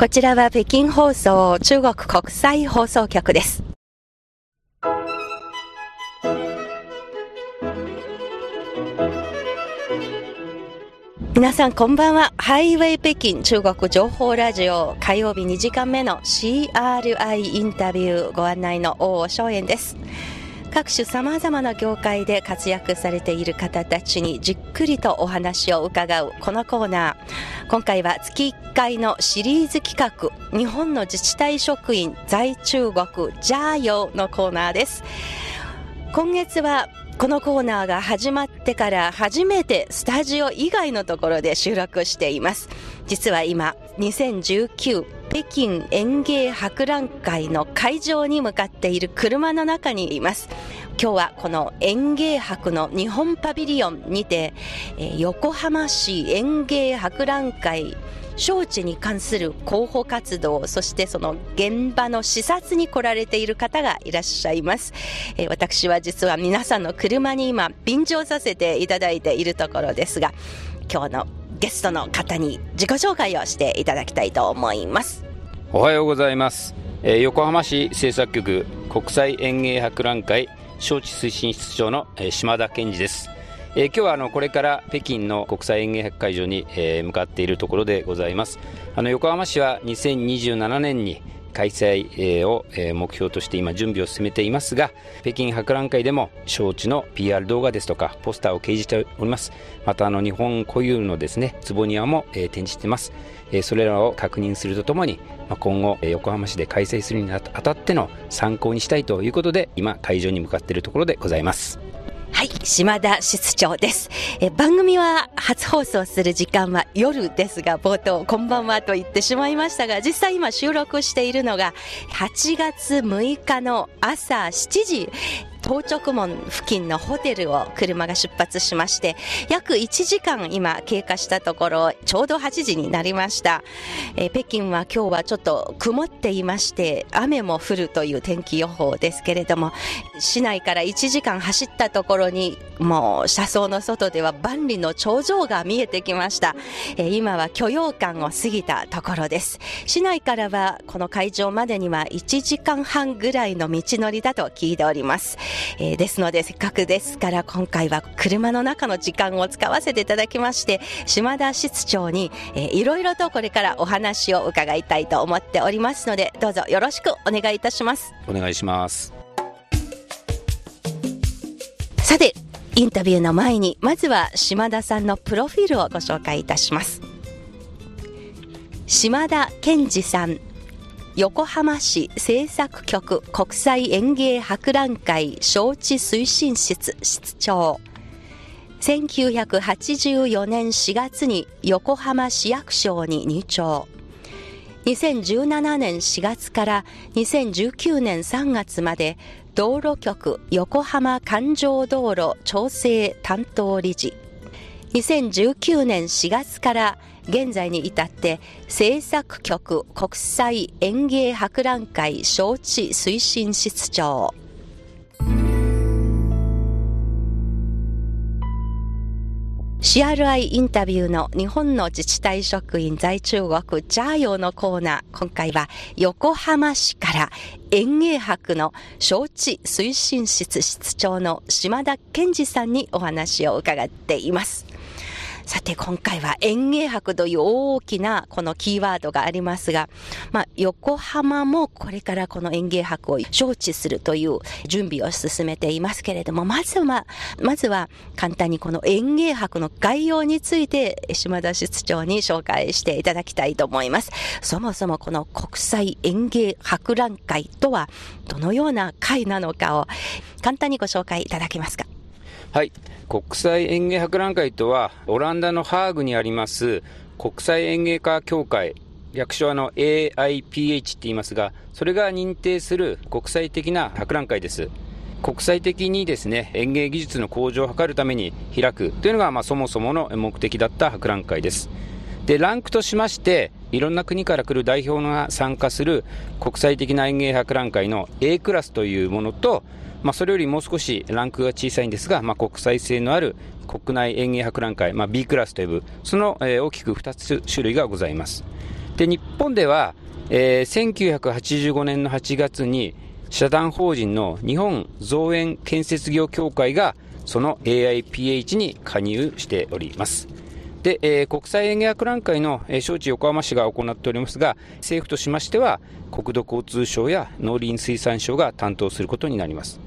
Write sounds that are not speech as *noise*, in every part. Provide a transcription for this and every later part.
こちらは北京放送中国国際放送局です。皆さんこんばんは。ハイウェイ北京中国情報ラジオ火曜日2時間目の CRI インタビューご案内の大尾翔燕です。各種様々な業界で活躍されている方たちにじっくりとお話を伺うこのコーナー。今回は月1回のシリーズ企画、日本の自治体職員在中国ジャーヨーのコーナーです。今月はこのコーナーが始まってから初めてスタジオ以外のところで収録しています。実は今、2019北京園芸博覧会の会場に向かっている車の中にいます。今日はこの園芸博の日本パビリオンにて、え横浜市園芸博覧会招致に関する広報活動、そしてその現場の視察に来られている方がいらっしゃいます。え、私は実は皆さんの車に今便乗させていただいているところですが、今日のゲストの方に自己紹介をしていただきたいと思います。おはようございます、えー、横浜市政策局国際園芸博覧会招致推進室長の、えー、島田健二です、えー、今日はあのこれから北京の国際園芸博会場に、えー、向かっているところでございます。あの横浜市は2027年に開催を目標として今準備を進めていますが北京博覧会でも招致の PR 動画ですとかポスターを掲示しております。またあの日本固有のですね坪庭も展示しています。それらを確認するとともに今後横浜市で開催するにあたっての参考にしたいということで今会場に向かっているところでございます。はい、島田室長です。え番組は初放送する時間は夜ですが、冒頭、こんばんはと言ってしまいましたが、実際今収録しているのが8月6日の朝7時、到着門付近のホテルを車が出発しまして、約1時間今経過したところ、ちょうど8時になりました。えー、北京は今日はちょっと曇っていまして、雨も降るという天気予報ですけれども、市内から1時間走ったところに、もう車窓の外では万里の頂上が見えてきました。えー、今は許容館を過ぎたところです。市内からはこの会場までには1時間半ぐらいの道のりだと聞いております。えー、ですのでせっかくですから今回は車の中の時間を使わせていただきまして島田室長に、えー、いろいろとこれからお話を伺いたいと思っておりますのでどうぞよろしくお願いいたします。お願いします。さてインタビューの前にまずは島田さんのプロフィールをご紹介いたします。島田健二さん横浜市政策局国際園芸博覧会招致推進室室長。1984年4月に横浜市役所に入庁。2017年4月から2019年3月まで道路局横浜環状道路調整担当理事。2019年4月から現在に至って政策局国際園芸博覧会招致推進室長 CRI インタビューの日本の自治体職員在中国ジャーヨーのコーナー、今回は横浜市から園芸博の招致推進室室長の島田健二さんにお話を伺っています。さて今回は園芸博という大きなこのキーワードがありますが、まあ、横浜もこれからこの園芸博を招致するという準備を進めていますけれども、まずは、まずは簡単にこの園芸博の概要について島田室長に紹介していただきたいと思います。そもそもこの国際園芸博覧会とはどのような会なのかを簡単にご紹介いただけますか？はい。国際園芸博覧会とは、オランダのハーグにあります国際園芸家協会、略称の AIPH って言いますが、それが認定する国際的な博覧会です。国際的にですね、園芸技術の向上を図るために開くというのが、まあ、そもそもの目的だった博覧会です。で、ランクとしまして、いろんな国から来る代表が参加する国際的な園芸博覧会の A クラスというものと、まあ、それよりもう少しランクが小さいんですが、まあ、国際性のある国内園芸博覧会、まあ、B クラスと呼ぶ、その、大きく2つ種類がございます。で、日本では、えー、1985年の8月に、社団法人の日本造園建設業協会が、その AIPH に加入しております。で、えー、国際園芸博覧会の、えー、招致横浜市が行っておりますが、政府としましては、国土交通省や農林水産省が担当することになります。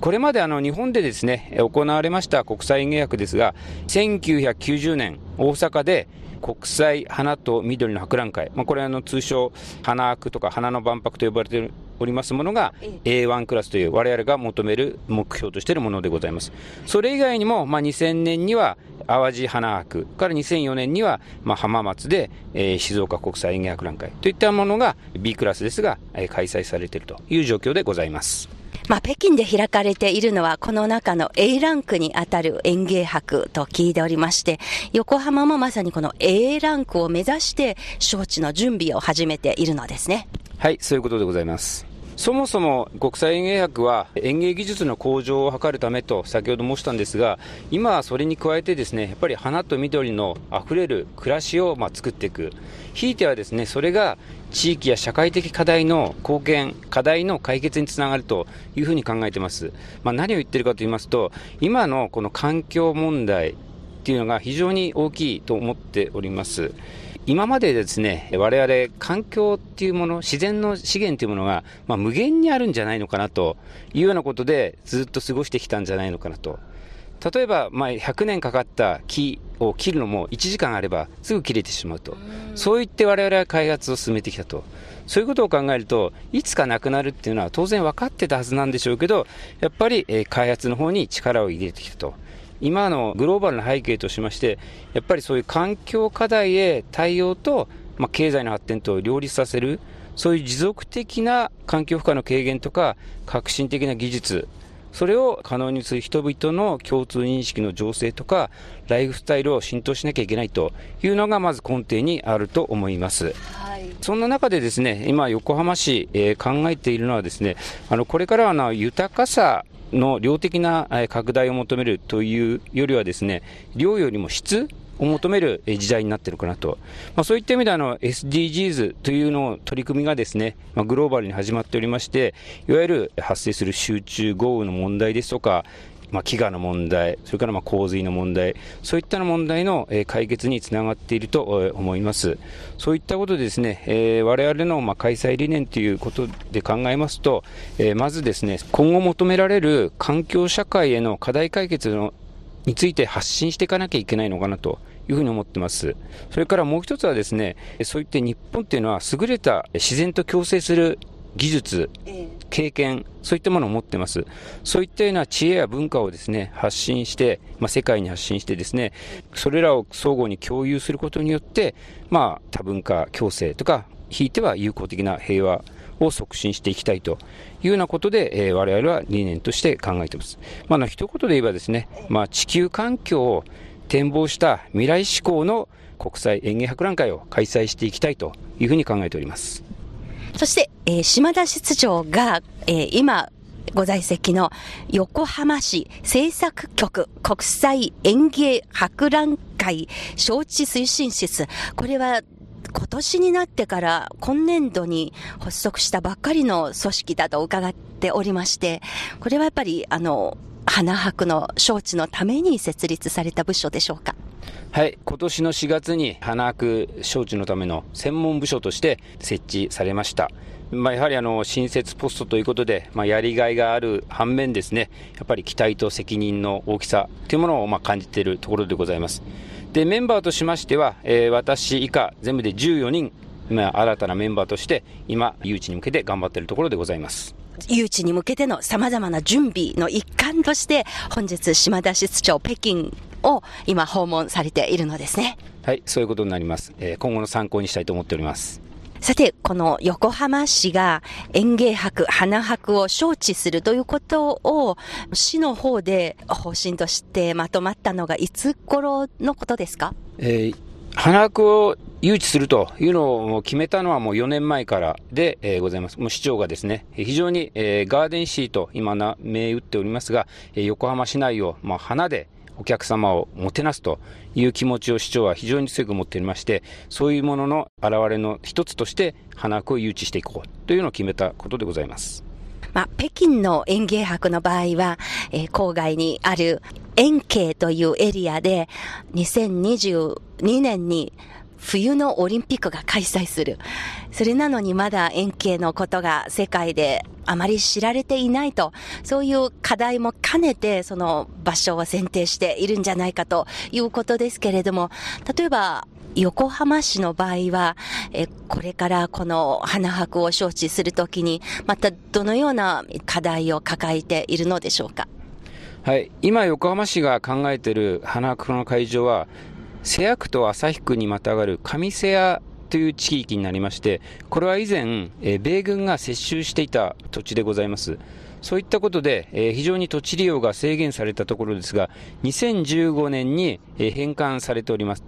これまであの日本でですね、行われました国際園芸博ですが、1990年、大阪で国際花と緑の博覧会、まあ、これはあの通称、花博とか花の万博と呼ばれているおりますものが A1 クラスという我々が求める目標としているものでございます。それ以外にも、まあ、2000年には淡路花博から2004年には、まあ、浜松で、えー、静岡国際園芸博覧会といったものが B クラスですが、えー、開催されているという状況でございます。まあ、北京で開かれているのは、この中の A ランクにあたる園芸博と聞いておりまして、横浜もまさにこの A ランクを目指して、招致の準備を始めているのですね。はい、そういうことでございます。そもそも国際園芸博は園芸技術の向上を図るためと先ほど申したんですが、今はそれに加えてですね、やっぱり花と緑のあふれる暮らしをま作っていく。ひいてはですね、それが地域や社会的課題の貢献、課題の解決につながるというふうに考えています。まあ、何を言ってるかと言いますと、今のこの環境問題っていうのが非常に大きいと思っております。今までですね、我々環境っていうもの、自然の資源というものが、まあ、無限にあるんじゃないのかなというようなことでずっと過ごしてきたんじゃないのかなと。例えば、まあ、100年かかった木を切るのも1時間あればすぐ切れてしまうと。そう言って我々は開発を進めてきたと。そういうことを考えると、いつかなくなるっていうのは当然分かってたはずなんでしょうけど、やっぱり、え開発の方に力を入れてきたと。今のグローバルな背景としまして、やっぱりそういう環境課題へ対応と、まあ、経済の発展と両立させる、そういう持続的な環境負荷の軽減とか、革新的な技術、それを可能にする人々の共通認識の醸成とか、ライフスタイルを浸透しなきゃいけないというのがまず根底にあると思います。はい、そんな中でですね、今横浜市、えー、考えているのはですね、あの、これからはの豊かさの量的な拡大を求めるというよりはですね、量よりも質を求める時代になっているかなと。まあ、そういった意味であの SDGs というのを取り組みがですね、まあ、グローバルに始まっておりまして、いわゆる発生する集中豪雨の問題ですとか、まあ、飢餓の問題、それからまあ洪水の問題、そういった問題の解決につながっていると思います。そういったことでですね、えー、我々のまあ開催理念ということで考えますと、え、まずですね、今後求められる環境社会への課題解決のについて発信していかなきゃいけないのかなというふうに思ってます。それからもう一つはですね、そういって日本っていうのは優れた自然と共生する技術、経験、そういったものを持ってます。そういったような知恵や文化をですね、発信して、まあ、世界に発信してですね、それらを相互に共有することによって、まあ、多文化共生とか、ひいては友好的な平和を促進していきたいというようなことで、えー、我々は理念として考えています。まあ、一言で言えばですね、まあ、地球環境を展望した未来志向の国際園芸博覧会を開催していきたいというふうに考えております。そして、えー、島田室長が、えー、今、ご在籍の横浜市政策局国際園芸博覧会招致推進室。これは今年になってから今年度に発足したばっかりの組織だと伺っておりまして、これはやっぱりあの、花博の招致のために設立された部署でしょうかはい、今年の4月に花博招致のための専門部署として設置されました。まあ、やはりあの新設ポストということで、まあ、やりがいがある反面ですね、やっぱり期待と責任の大きさというものをまあ感じているところでございます。で、メンバーとしましては、えー、私以下全部で14人、まあ、新たなメンバーとして今、誘致に向けて頑張っているところでございます。誘致に向けての様々な準備の一環として、本日、島田室長、北京を今訪問されているのですね。はい、そういうことになります。えー、今後の参考にしたいと思っております。さて、この横浜市が園芸博、花博を招致するということを、市の方で方針としてまとまったのがいつ頃のことですか？えー、花博を誘致するというのを決めたのはもう4年前からで、えー、ございます。もう市長がですね、非常に、えー、ガーデンシーと今な、銘打っておりますが、えー、横浜市内を、まあ、花でお客様をもてなすという気持ちを市長は非常に強く持っておりまして、そういうものの表れの一つとして花博を誘致していこうというのを決めたことでございます。まあ、北京の園芸博の場合は、えー、郊外にある円形というエリアで、2022年に冬のオリンピックが開催する。それなのにまだ円形のことが世界であまり知られていないと、そういう課題も兼ねてその場所を選定しているんじゃないかということですけれども、例えば横浜市の場合は、えこれからこの花博を招致するときに、またどのような課題を抱えているのでしょうか？はい、今、横浜市が考えている花博の会場は、瀬谷区と旭区にまたがる上瀬谷という地域になりまして、これは以前、米軍が接収していた土地でございます。そういったことで、えー、非常に土地利用が制限されたところですが、2015年に、えー、返還されております、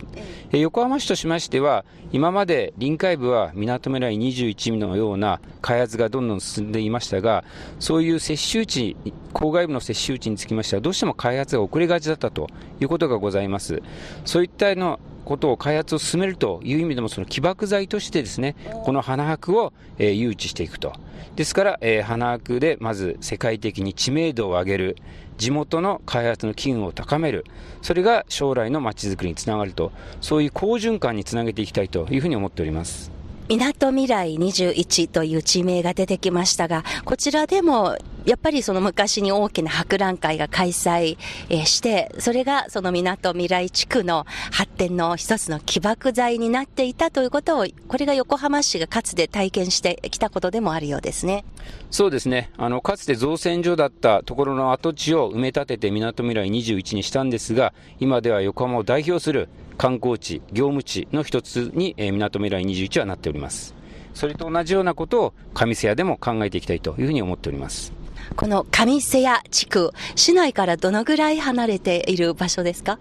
えー、横浜市としましては、今まで臨海部はみなとみらい21のような開発がどんどん進んでいましたが、そういう接収地、郊外部の接収地につきましては、どうしても開発が遅れがちだったということがございます。そういったのことを開発を進めるという意味でも、その起爆剤としてですね、この花博を、えー、誘致していくと。ですから、えー、花博でまず世界的に知名度を上げる、地元の開発の機運を高める、それが将来のまちづくりにつながると、そういう好循環につなげていきたいというふうに思っております。みなとみらい21という地名が出てきましたが、こちらでもやっぱりその昔に大きな博覧会が開催して、それがそのみなとみらい地区の発展の一つの起爆剤になっていたということを、これが横浜市がかつて体験してきたことでもあるようですね。そうですね。あの、かつて造船所だったところの跡地を埋め立ててみなとみらい21にしたんですが、今では横浜を代表する観光地、業務地の一つに、えー、港未来21はなっております。それと同じようなことを上瀬谷でも考えていきたいというふうに思っております。この上瀬谷地区、市内からどのぐらい離れている場所ですか？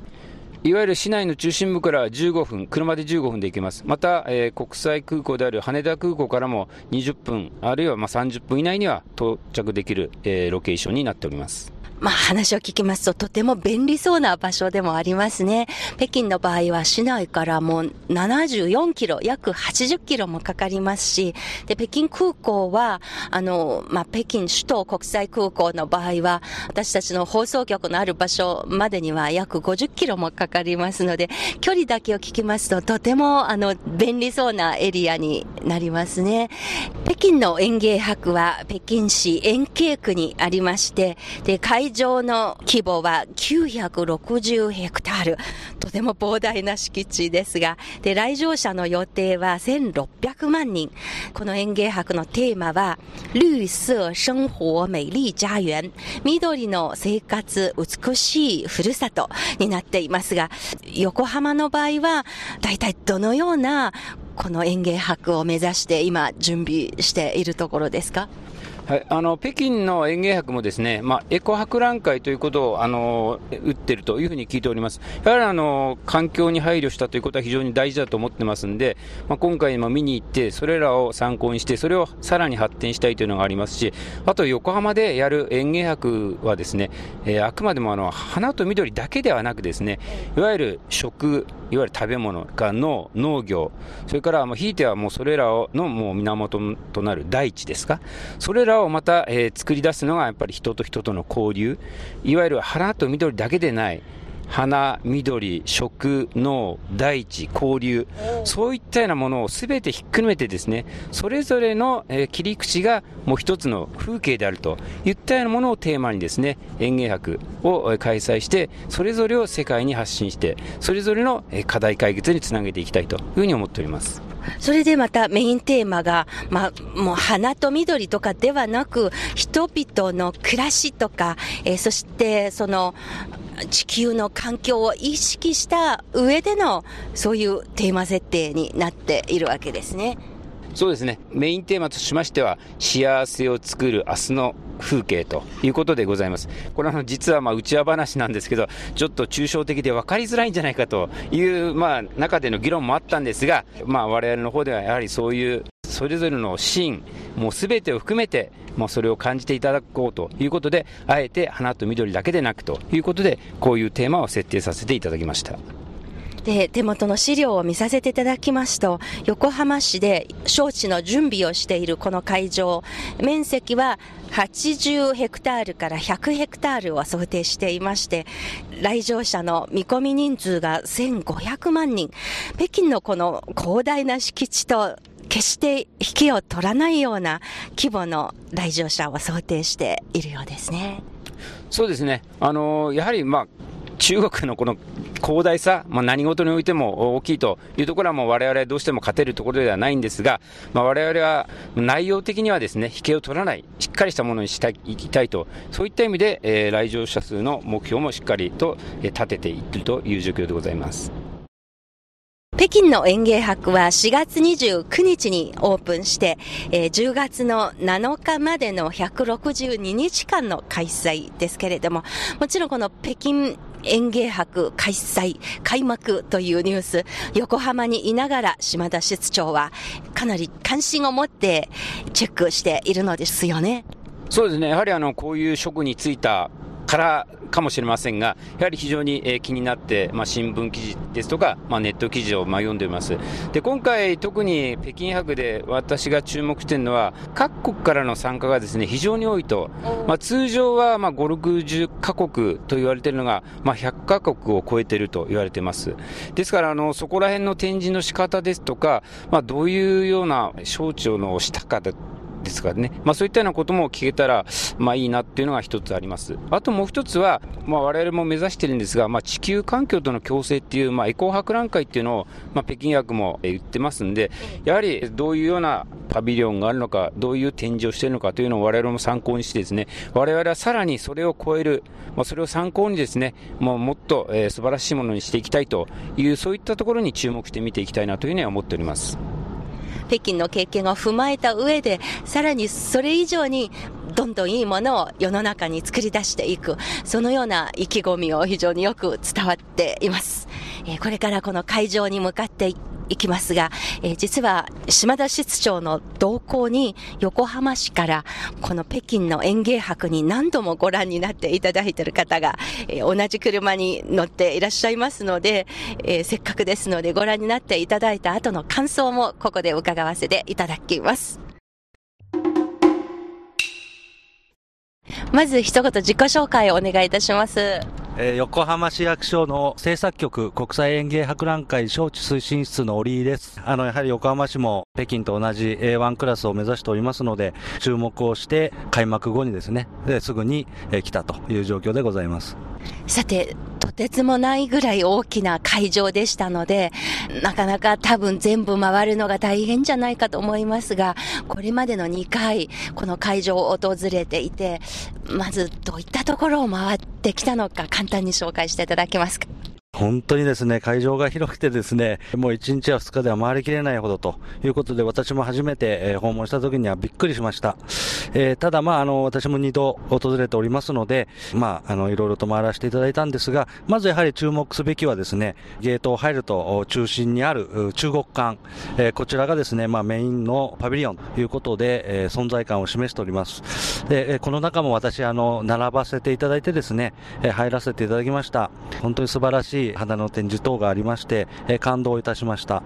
いわゆる市内の中心部から15分、車で15分で行けます。また、えー、国際空港である羽田空港からも20分、あるいはまあ30分以内には到着できる、えー、ロケーションになっております。まあ話を聞きますととても便利そうな場所でもありますね。北京の場合は市内からもう74キロ、約80キロもかかりますし、で、北京空港は、あの、まあ北京首都国際空港の場合は、私たちの放送局のある場所までには約50キロもかかりますので、距離だけを聞きますととてもあの便利そうなエリアになりますね。北京の園芸博は北京市園景区にありまして、で、会会場の規模は960ヘクタール。とても膨大な敷地ですが、で、来場者の予定は1600万人。この園芸博のテーマは、绿色生活美麗家園。緑の生活美しいふるさとになっていますが、横浜の場合は、大体どのようなこの園芸博を目指して今準備しているところですか？はい、あの北京の園芸博もですね、まあ、エコ博覧会ということをあの打ってるというふうに聞いております。やはりあの環境に配慮したということは非常に大事だと思ってますんで、まあ、今回も見に行って、それらを参考にして、それをさらに発展したいというのがありますし、あと横浜でやる園芸博はですね、えー、あくまでもあの花と緑だけではなくですね、いわゆる食、いわゆる食べ物が農、農業、それからひいてはもうそれらのもう源となる大地ですか、それらをまた、えー、作り出すのがやっぱり人と人との交流、いわゆる花と緑だけでない、花、緑、食、農、大地、交流、そういったようなものをすべてひっくるめてですね、それぞれの、えー、切り口がもう一つの風景であるといったようなものをテーマにですね、園芸博を開催して、それぞれを世界に発信して、それぞれの課題解決につなげていきたいというふうに思っております。それでまたメインテーマが、まあ、もう花と緑とかではなく、人々の暮らしとか、えー、そしてその、地球の環境を意識した上での、そういうテーマ設定になっているわけですね。そうですね。メインテーマとしましては、幸せを作る明日の風景ということでございます。これは実はまあ内輪話なんですけど、ちょっと抽象的で分かりづらいんじゃないかという、まあ、中での議論もあったんですが、まあ、我々の方ではやはりそういうそれぞれのシーン、もうすべてを含めて、まあ、それを感じていただこうということで、あえて花と緑だけでなくということで、こういうテーマを設定させていただきました。で、手元の資料を見させていただきますと、横浜市で招致の準備をしているこの会場、面積は80ヘクタールから100ヘクタールを想定していまして、来場者の見込み人数が1500万人。北京のこの広大な敷地と決して引きを取らないような規模の来場者を想定しているようですね。そうですね。あのやはり、まあ、中国のこの広大さ、まあ、何事においても大きいというところはもう我々どうしても勝てるところではないんですが、まあ、我々は内容的にはですね、引けを取らない、しっかりしたものにしたい、いきたいと、そういった意味で、えー、来場者数の目標もしっかりと立てていっているという状況でございます。北京の園芸博は4月29日にオープンして、えー、10月の7日までの162日間の開催ですけれども、もちろんこの北京園芸博開催、開幕というニュース、横浜にいながら島田室長はかなり関心を持ってチェックしているのですよね。そうですね。やはりあの、こういう職に就いたからかもしれませんが、やはり非常に、え気になって、まあ、新聞記事ですとか、まあ、ネット記事を、まあ、読んでいます。で、今回特に北京博で私が注目しているのは、各国からの参加がですね、非常に多いと。まあ、通常は、まあ、5、60カ国と言われているのが、まあ、100カ国を超えていると言われています。ですから、あの、そこら辺の展示の仕方ですとか、まあ、どういうような省庁のしたかですからね、まあ、そういったようなことも聞けたら、まあ、いいなっていうのが一つあります。あともう一つは、まあ、我々も目指してるんですが、まあ、地球環境との共生っていう、まあ、エコー博覧会っていうのを、まあ、北京薬も言ってますんで、やはりどういうようなパビリオンがあるのか、どういう展示をしているのかというのを我々も参考にしてですね、我々はさらにそれを超える、まあ、それを参考にですね、もうもっと、えー、素晴らしいものにしていきたいという、そういったところに注目して見ていきたいなというふうには思っております。北京の経験を踏まえた上で、さらにそれ以上にどんどんいいものを世の中に作り出していく、そのような意気込みを非常によく伝わっています。え、これからこの会場に向かっていきますが、えー、実は島田室長の同行に横浜市からこの北京の園芸博に何度もご覧になっていただいている方が、えー、同じ車に乗っていらっしゃいますので、えー、せっかくですのでご覧になっていただいた後の感想もここで伺わせていただきます。まず一言自己紹介をお願いいたします。えー、横浜市役所の政策局国際園芸博覧会招致推進室の折井です。あの、やはり横浜市も北京と同じ A1 クラスを目指しておりますので、注目をして開幕後にですね、ですぐに、え来たという状況でございます。さて、とてつもないぐらい大きな会場でしたので、なかなか多分全部回るのが大変じゃないかと思いますが、これまでの2回、この会場を訪れていて、まずどういったところを回ってきたのか簡単に紹介していただけますか？本当にですね、会場が広くてですね、もう1日や2日では回りきれないほどということで、私も初めて、訪問した時にはびっくりしました。えー、ただ、まあ、あの、私も2度訪れておりますので、まあ、あの、いろいろと回らせていただいたんですが、まずやはり注目すべきはですね、ゲートを入ると中心にある中国館、えー、こちらがですね、まあ、メインのパビリオンということで、えー、存在感を示しております。で、この中も私、あの、並ばせていただいてですね、入らせていただきました。本当に素晴らしいしい花の展示等がありまして、え感動いたしました。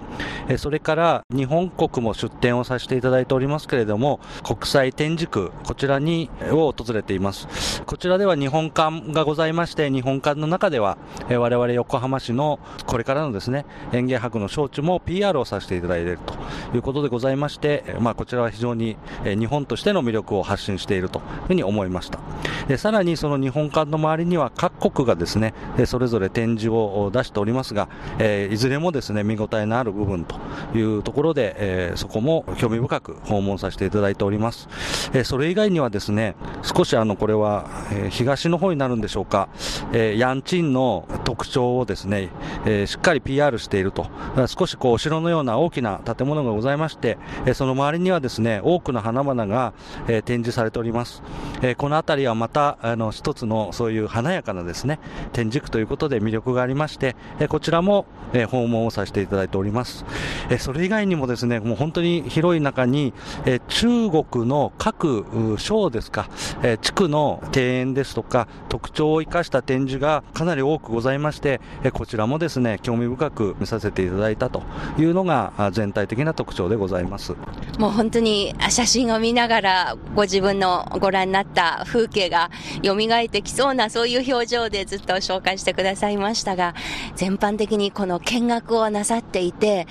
えそれから日本国も出展をさせていただいておりますけれども、国際展示区、こちらに、を訪れています。こちらでは日本館がございまして、日本館の中では、え我々横浜市のこれからのですね、園芸博の招致も PR をさせていただいているということでございまして、まあ、こちらは非常に、え日本としての魅力を発信しているというふうに思いました。でさらにその日本館の周りには各国がですね、それぞれ展示をを出しておりますが、えー、いずれもですね見応えのある部分というところで、えー、そこも興味深く訪問させていただいております。えー、それ以外にはですね少しあのこれは、え、東の方になるんでしょうか、えー、ヤンチンの特徴をですね、えー、しっかり PR していると。少しこう、お城のような大きな建物がございまして、えその周りにはですね、多くの花々が、え展示されております。えこの辺りはまた、あの、一つのそういう華やかなですね、展示区ということで魅力がありまして、えこちらも、え訪問をさせていただいております。えそれ以外にもですね、もう本当に広い中に、え中国の各省ですか、え地区の庭園ですとか、特徴を生かした展示がかなり多くございまして、えこちらもですね、興味深く見させていただいたというのが全体的な特徴でございます。もう本当に写真を見ながらご自分のご覧になった風景が蘇ってきそうなそういう表情でずっと紹介してくださいましたが、全般的にこの見学をなさっていて、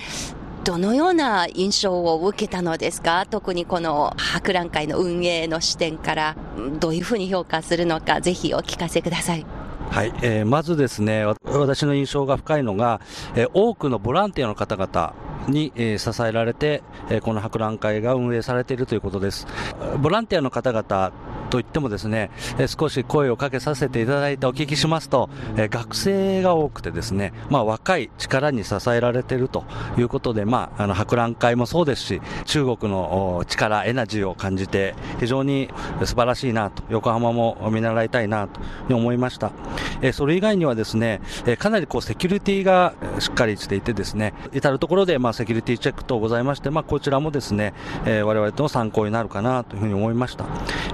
どのような印象を受けたのですか？特にこの博覧会の運営の視点からどういうふうに評価するのかぜひお聞かせください。はい、えー、まずですね、私の印象が深いのが、えー、多くのボランティアの方々、に、え支えられて、えこの博覧会が運営されているということです。ボランティアの方々といってもですね、え少し声をかけさせていただいてお聞きしますと、え学生が多くてですね、まあ若い力に支えられているということで、まああの博覧会もそうですし、中国の力、エナジーを感じて非常に素晴らしいなと、横浜も見習いたいなと思いました。えそれ以外にはですね、えかなりこうセキュリティがしっかりしていてですね、至るところでまあセキュリティチェック等ございまして、まあ、こちらもですね、えー、我々との参考になるかなというふうに思いました。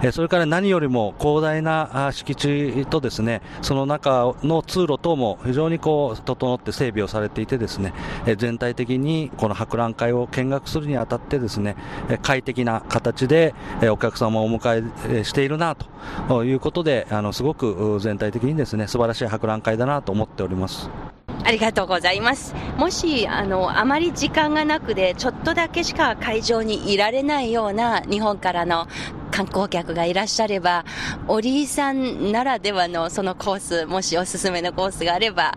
え、それから何よりも広大な敷地とですね、その中の通路等も非常にこう、整って整備をされていてですね、え、全体的にこの博覧会を見学するにあたってですね、快適な形でお客様をお迎えしているなということで、あの、すごく全体的にですね、素晴らしい博覧会だなと思っております。ありがとうございます。もし、あの、あまり時間がなくで、ちょっとだけしか会場にいられないような日本からの観光客がいらっしゃれば、織井さんならではのそのコース、もしおすすめのコースがあれば、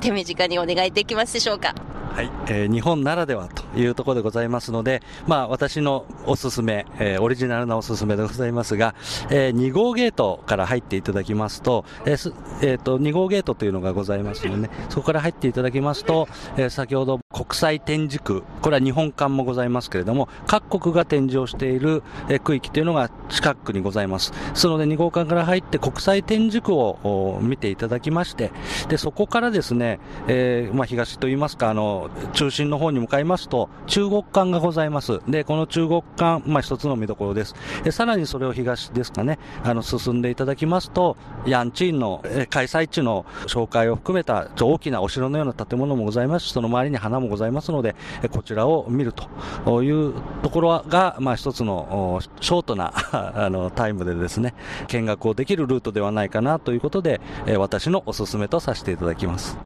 手短にお願いできますでしょうか？はい、えー、日本ならではというところでございますので、まあ、私のおすすめ、えー、オリジナルなおすすめでございますが、えー、2号ゲートから入っていただきますと、えーえー、と2号ゲートというのがございますので、ね、そこから入っていただきますと、えー、先ほど国際展示区、これは日本館もございますけれども、各国が展示をしている、え区域というのが近くにございます。ですので2号館から入って国際展示区を見ていただきまして、でそこからですね、えーまあ、東といいますか、あの中心の方に向かいますと、中国館がございます。で、この中国館、まあ一つの見どころです。で、さらにそれを東ですかね、あの、進んでいただきますと、ヤンチーンの、え開催地の紹介を含めた大きなお城のような建物もございますし、その周りに花もございますので、こちらを見るというところが、まあ一つのショートな *laughs* あのタイムでですね、見学をできるルートではないかなということで、え私のおすすめとさせていただきます。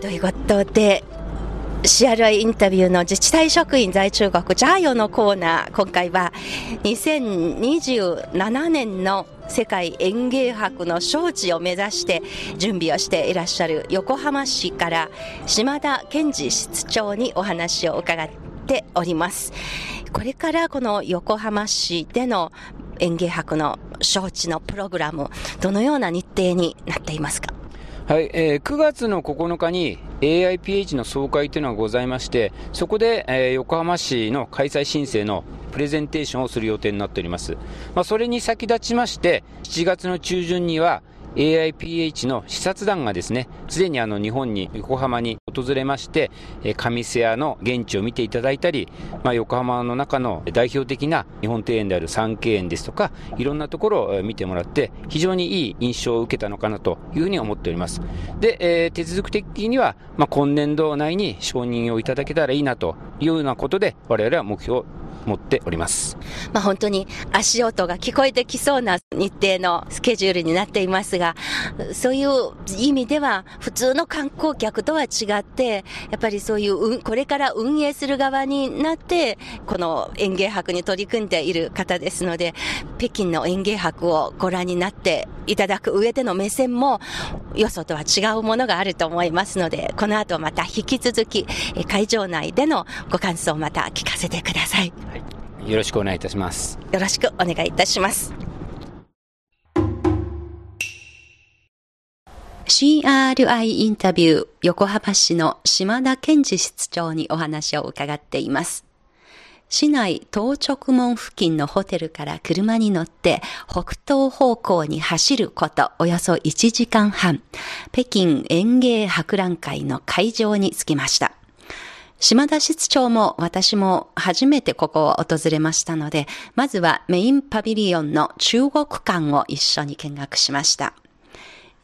ということで、CRI インタビューの自治体職員在中国ジャーヨのコーナー、今回は2027年の世界園芸博の招致を目指して準備をしていらっしゃる横浜市から島田健二室長にお話を伺っております。これからこの横浜市での園芸博の招致のプログラム、どのような日程になっていますか？はい、えー、9月の9日に AIPH の総会というのがございまして、そこで、えー、横浜市の開催申請のプレゼンテーションをする予定になっております。まあ、それに先立ちまして、7月の中旬には、AIPH の視察団がですね、すでにあの日本に、横浜に訪れまして、上瀬谷の現地を見ていただいたり、まあ、横浜の中の代表的な日本庭園である三景園ですとか、いろんなところを見てもらって、非常にいい印象を受けたのかなというふうに思っております。で、えー、手続き的には、まあ、今年度内に承認をいただけたらいいなというようなことで、我々は目標を持っております。まあ、本当に足音が聞こえてきそうな日程のスケジュールになっていますが、そういう意味では普通の観光客とは違って、やっぱりそういう、これから運営する側になって、この園芸博に取り組んでいる方ですので、北京の園芸博をご覧になっていただく上での目線も、よそとは違うものがあると思いますので、この後また引き続き、会場内でのご感想をまた聞かせてください。はいよろしくお願いいたします。よろしくお願いいたします。CRI インタビュー横浜市の島田健二室長にお話を伺っています。市内到直門付近のホテルから車に乗って北東方向に走ることおよそ1時間半、北京園芸博覧会の会場に着きました。島田室長も私も初めてここを訪れましたので、まずはメインパビリオンの中国館を一緒に見学しました。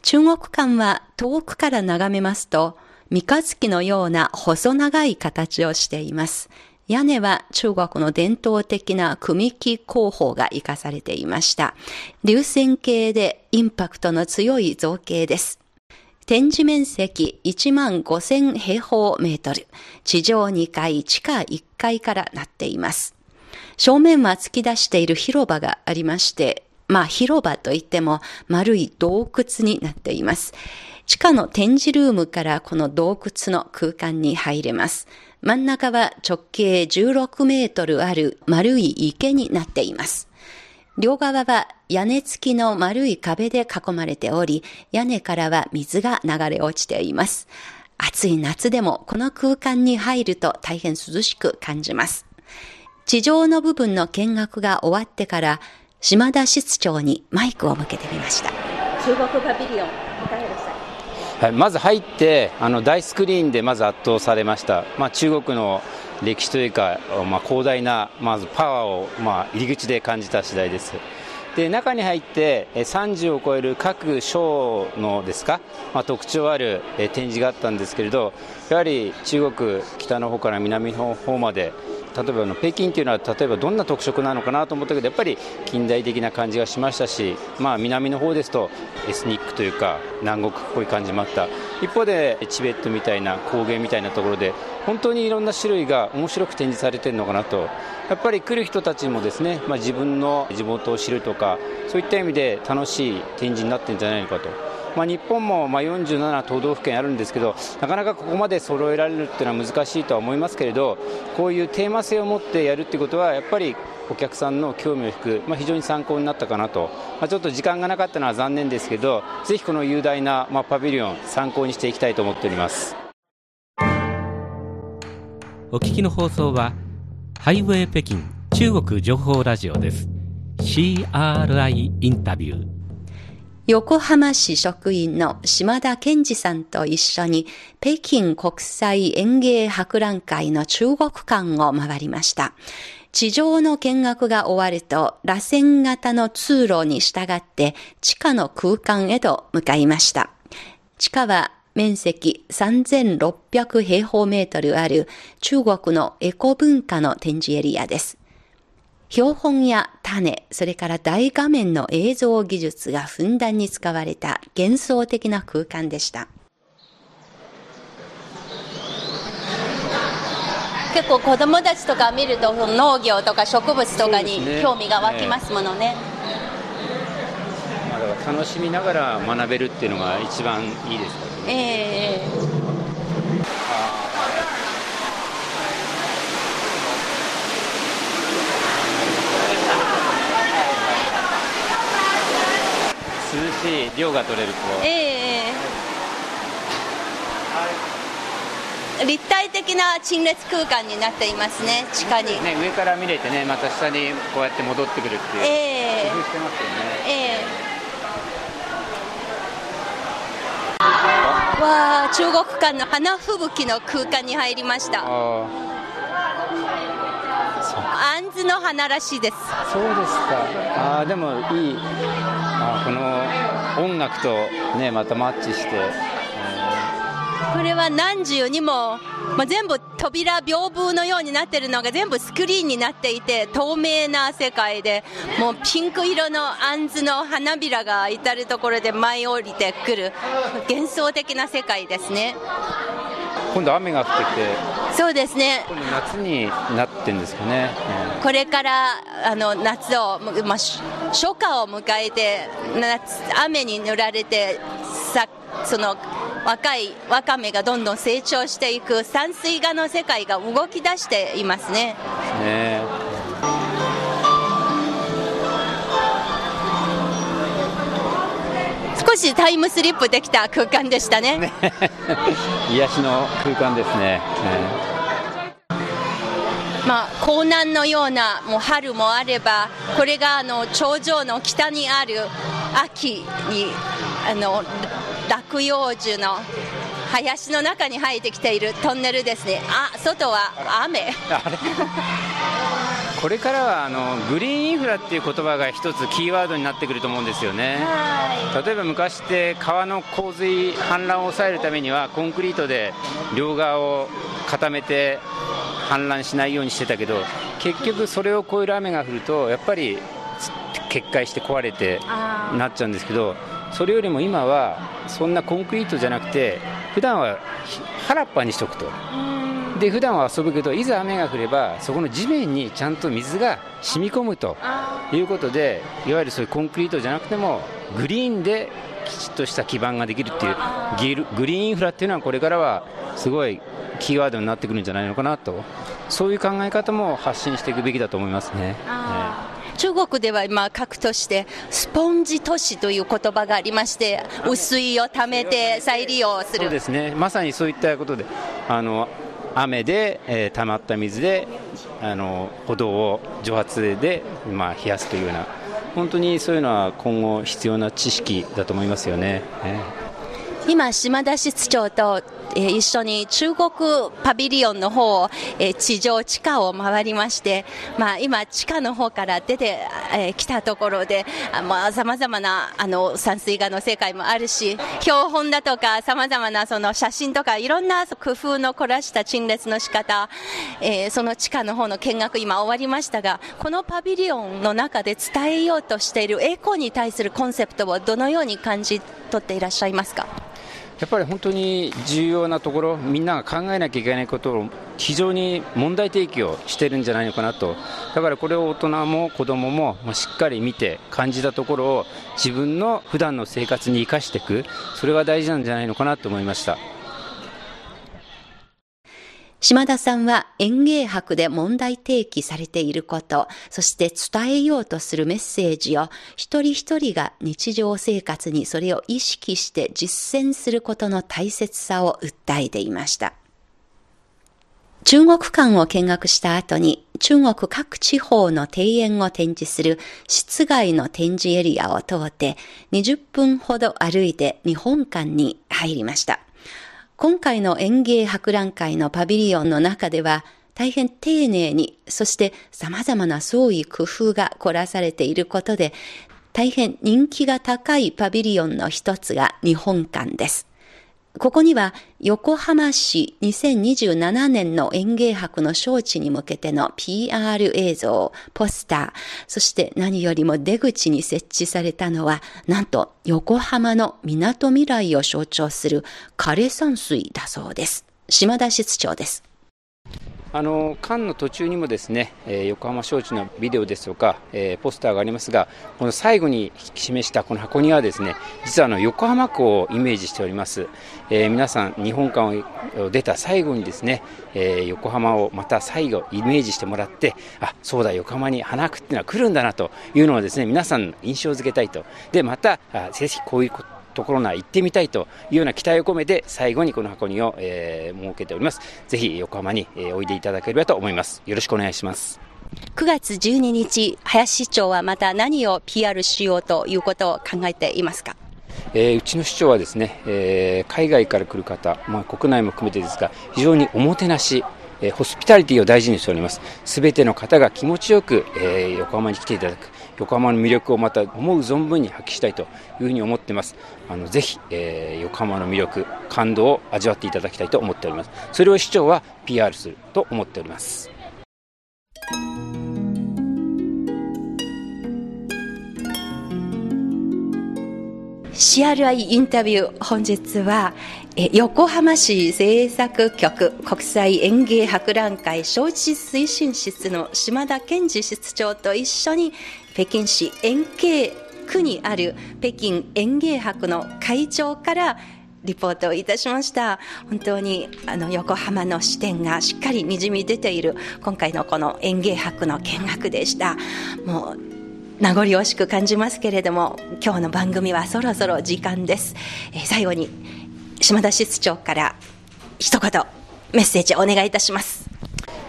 中国館は遠くから眺めますと、三日月のような細長い形をしています。屋根は中国の伝統的な組木工法が活かされていました。流線形でインパクトの強い造形です。展示面積1万5000平方メートル、地上2階、地下1階からなっています。正面は突き出している広場がありまして、まあ広場といっても丸い洞窟になっています。地下の展示ルームからこの洞窟の空間に入れます。真ん中は直径16メートルある丸い池になっています。両側は屋根付きの丸い壁で囲まれており、屋根からは水が流れ落ちています。暑い夏でもこの空間に入ると大変涼しく感じます。地上の部分の見学が終わってから、島田室長にマイクを向けてみました。中国パビリオン、まず入ってあの大スクリーンでまず圧倒されました、まあ、中国の歴史というか、まあ、広大なまずパワーを、まあ、入り口で感じた次第です。で中に入って30を超える各省のですか、まあ、特徴ある展示があったんですけれどやはり中国北の方から南の方まで例えばの北京というのは例えばどんな特色なのかなと思ったけどやっぱり近代的な感じがしましたし、まあ、南の方ですとエスニックというか南国っぽい感じもあった一方でチベットみたいな高原みたいなところで本当にいろんな種類が面白く展示されているのかなとやっぱり来る人たちもですね、まあ、自分の地元を知るとかそういった意味で楽しい展示になっているんじゃないのかと。まあ、日本もまあ47都道府県あるんですけどなかなかここまで揃えられるっていうのは難しいとは思いますけれどこういうテーマ性を持ってやるっていうことはやっぱりお客さんの興味を引く、まあ、非常に参考になったかなと、まあ、ちょっと時間がなかったのは残念ですけどぜひこの雄大な、まあ、パビリオン参考にしていきたいと思っております。お聞きの放送はハイウェイ北京中国情報ラジオです。CRI インタビュー横浜市職員の島田健二さんと一緒に北京国際園芸博覧会の中国館を回りました。地上の見学が終わると、螺旋型の通路に従って地下の空間へと向かいました。地下は面積3600平方メートルある中国のエコ文化の展示エリアです。標本や種、それから大画面の映像技術がふんだんに使われた幻想的な空間でした。結構子供たちとか見ると農業とか植物とかに興味が湧きますものね。楽しみながら学べるっていうのが一番いいですからね。えーしい量が取れるとええー、立体的な陳列空間になっていますね地下に、ね、上から見れてねまた下にこうやって戻ってくるっていう、えー、工夫してますよね。ええ。ー、わあ中国館の花吹雪の空間に入りました。あんずの花らしいですそうですか。あでもいいあこの音楽とねまたマッチして、これは何重にも、まあ、全部扉屏風のようになってるのが全部スクリーンになっていて透明な世界でもうピンク色のあんずの花びらが至る所で舞い降りてくる幻想的な世界ですね。今度雨が降っててそうですね。今度夏になってんですかね、うん、これからあの夏を、まあ、初夏を迎えて夏雨に塗られてさその若いわかめがどんどん成長していく山水画の世界が動き出していますね。ね少しタイムスリップできた空間でしたね。ね癒しの空間ですね。ねまあ、江南のようなもう春もあれば、これがあの頂上の北にある秋にあの落葉樹の林の中に生えてきているトンネルですね、あ外は雨。これからはあのグリーンインフラっていう言葉が一つキーワードになってくると思うんですよね、例えば昔って川の洪水、氾濫を抑えるためにはコンクリートで両側を固めて氾濫しないようにしてたけど結局それを超える雨が降るとやっぱり決壊して壊れてなっちゃうんですけどそれよりも今はそんなコンクリートじゃなくて普段は原っぱにしとくと。で普段は遊ぶけどいざ雨が降ればそこの地面にちゃんと水が染み込むということでいわゆるそういうコンクリートじゃなくてもグリーンできちっとした基盤ができるっていうグリーンインフラっていうのはこれからはすごいキーワードになってくるんじゃないのかなとそういう考え方も発信していくべきだと思いますね。中国では今、核としてスポンジ都市という言葉がありまして、雨水をためて再利用する。そうですね、まさにそういったことで、あの雨で、え、溜まった水であの歩道を蒸発で、まあ、冷やすというような本当にそういうのは今後必要な知識だと思いますよね。ね今、島田室長とえ、一緒に中国パビリオンの方を、え、地上地下を回りまして、まあ、今、地下の方から出てき、えー、たところで、さまざ、まなあの山水画の世界もあるし、標本だとか、さまざまなその写真とか、いろんな工夫の凝らした陳列の仕方、え、その地下の方の見学、今終わりましたが、このパビリオンの中で伝えようとしているエコに対するコンセプトをどのように感じ取っていらっしゃいますか？やっぱり本当に重要なところ、みんなが考えなきゃいけないことを非常に問題提起をしてるんじゃないのかなと、だからこれを大人も子どももしっかり見て、感じたところを自分の普段の生活に生かしていく、それが大事なんじゃないのかなと思いました。島田さんは園芸博で問題提起されていること、そして伝えようとするメッセージを一人一人が日常生活にそれを意識して実践することの大切さを訴えていました。中国館を見学した後に中国各地方の庭園を展示する室外の展示エリアを通って20分ほど歩いて日本館に入りました。今回の園芸博覧会のパビリオンの中では、大変丁寧に、そして様々な創意工夫が凝らされていることで、大変人気が高いパビリオンの一つが日本館です。ここには横浜市2027年の園芸博の招致に向けての PR 映像、ポスター、そして何よりも出口に設置されたのは、なんと横浜の港未来を象徴する枯山水だそうです。島田室長です。あの館の途中にもですね、えー、横浜招致のビデオですとか、えー、ポスターがありますが、この最後に示したこの箱にはですね、実はあの横浜港をイメージしております。えー、皆さん日本館を出た最後にですね、え横浜をまた最後イメージしてもらって、あ、そうだ横浜に花くっていうのは来るんだなというのをですね、皆さん印象づけたいと。でまたぜひこういうことところな行ってみたいというような期待を込めて最後にこの箱庭を、えー、設けております。ぜひ横浜に、えー、おいでいただければと思います。よろしくお願いします。9月12日林市長はまた何を PR しようということを考えていますか？えー、うちの市長はですね、えー、海外から来る方、まあ、国内も含めてですが非常におもてなしえー、ホスピタリティを大事にしております。すべての方が気持ちよく、えー、横浜に来ていただく。横浜の魅力をまた思う存分に発揮したいというふうに思っています。あのぜひ、えー、横浜の魅力、感動を味わっていただきたいと思っております。それを市長は PR すると思っております。CRI インタビュー本日は横浜市政策局国際園芸博覧会招致推進室の島田健二室長と一緒に北京市園芸区にある北京園芸博の会長からリポートをいたしました。本当にあの横浜の視点がしっかりにじみ出ている今回のこの園芸博の見学でした。もう名残惜しく感じますけれども今日の番組はそろそろ時間です、え、最後に島田室長から一言メッセージお願いいたします、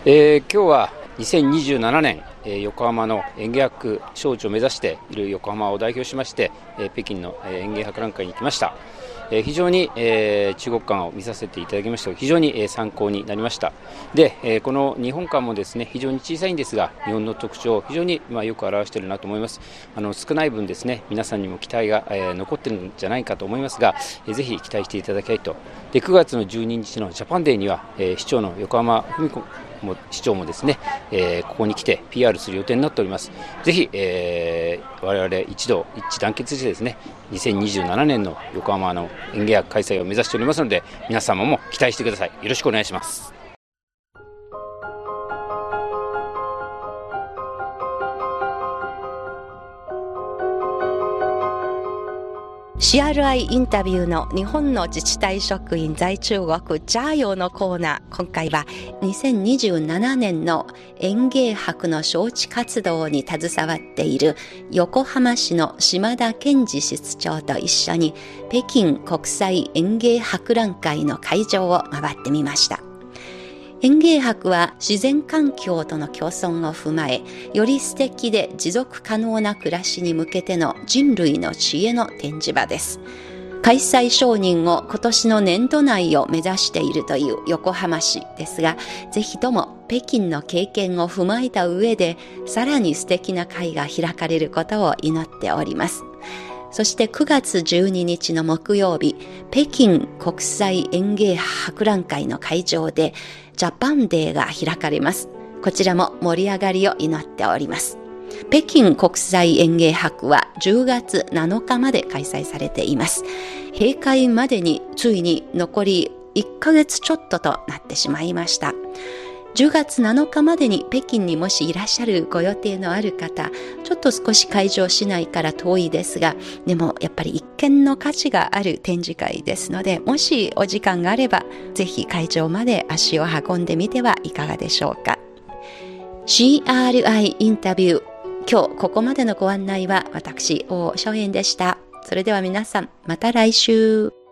えー、今日は2027年横浜の園芸博招致を目指している横浜を代表しまして北京の園芸博覧会に来ました。非常に中国館を見させていただきました。非常に参考になりました。でこの日本館もですね非常に小さいんですが日本の特徴を非常にまよく表しているなと思います。あの少ない分ですね皆さんにも期待が残っているんじゃないかと思いますがぜひ期待していただきたいと。で9月の12日のジャパンデーには市長の横浜文子も市長もですね、えー、ここに来て PR する予定になっております。ぜひ、えー、我々一同一致団結してですね、2027年の横浜の演芸博開催を目指しておりますので、皆様も期待してください。よろしくお願いします。CRI インタビューの日本の自治体職員在中国ジャーヨーのコーナー。今回は2027年の園芸博の招致活動に携わっている横浜市の島田健二室長と一緒に北京国際園芸博覧会の会場を回ってみました。園芸博は自然環境との共存を踏まえ、より素敵で持続可能な暮らしに向けての人類の知恵の展示場です。開催承認を今年の年度内を目指しているという横浜市ですが、ぜひとも北京の経験を踏まえた上で、さらに素敵な会が開かれることを祈っております。そして9月12日の木曜日、北京国際園芸博覧会の会場でジャパンデーが開かれます。こちらも盛り上がりを祈っております。北京国際園芸博は10月7日まで開催されています。閉会までについに残り1ヶ月ちょっととなってしまいました。10月7日までに北京にもしいらっしゃるご予定のある方、ちょっと少し会場市内から遠いですが、でもやっぱり一見の価値がある展示会ですので、もしお時間があれば、ぜひ会場まで足を運んでみてはいかがでしょうか。CRI インタビュー。今日ここまでのご案内は私、大正円でした。それでは皆さん、また来週。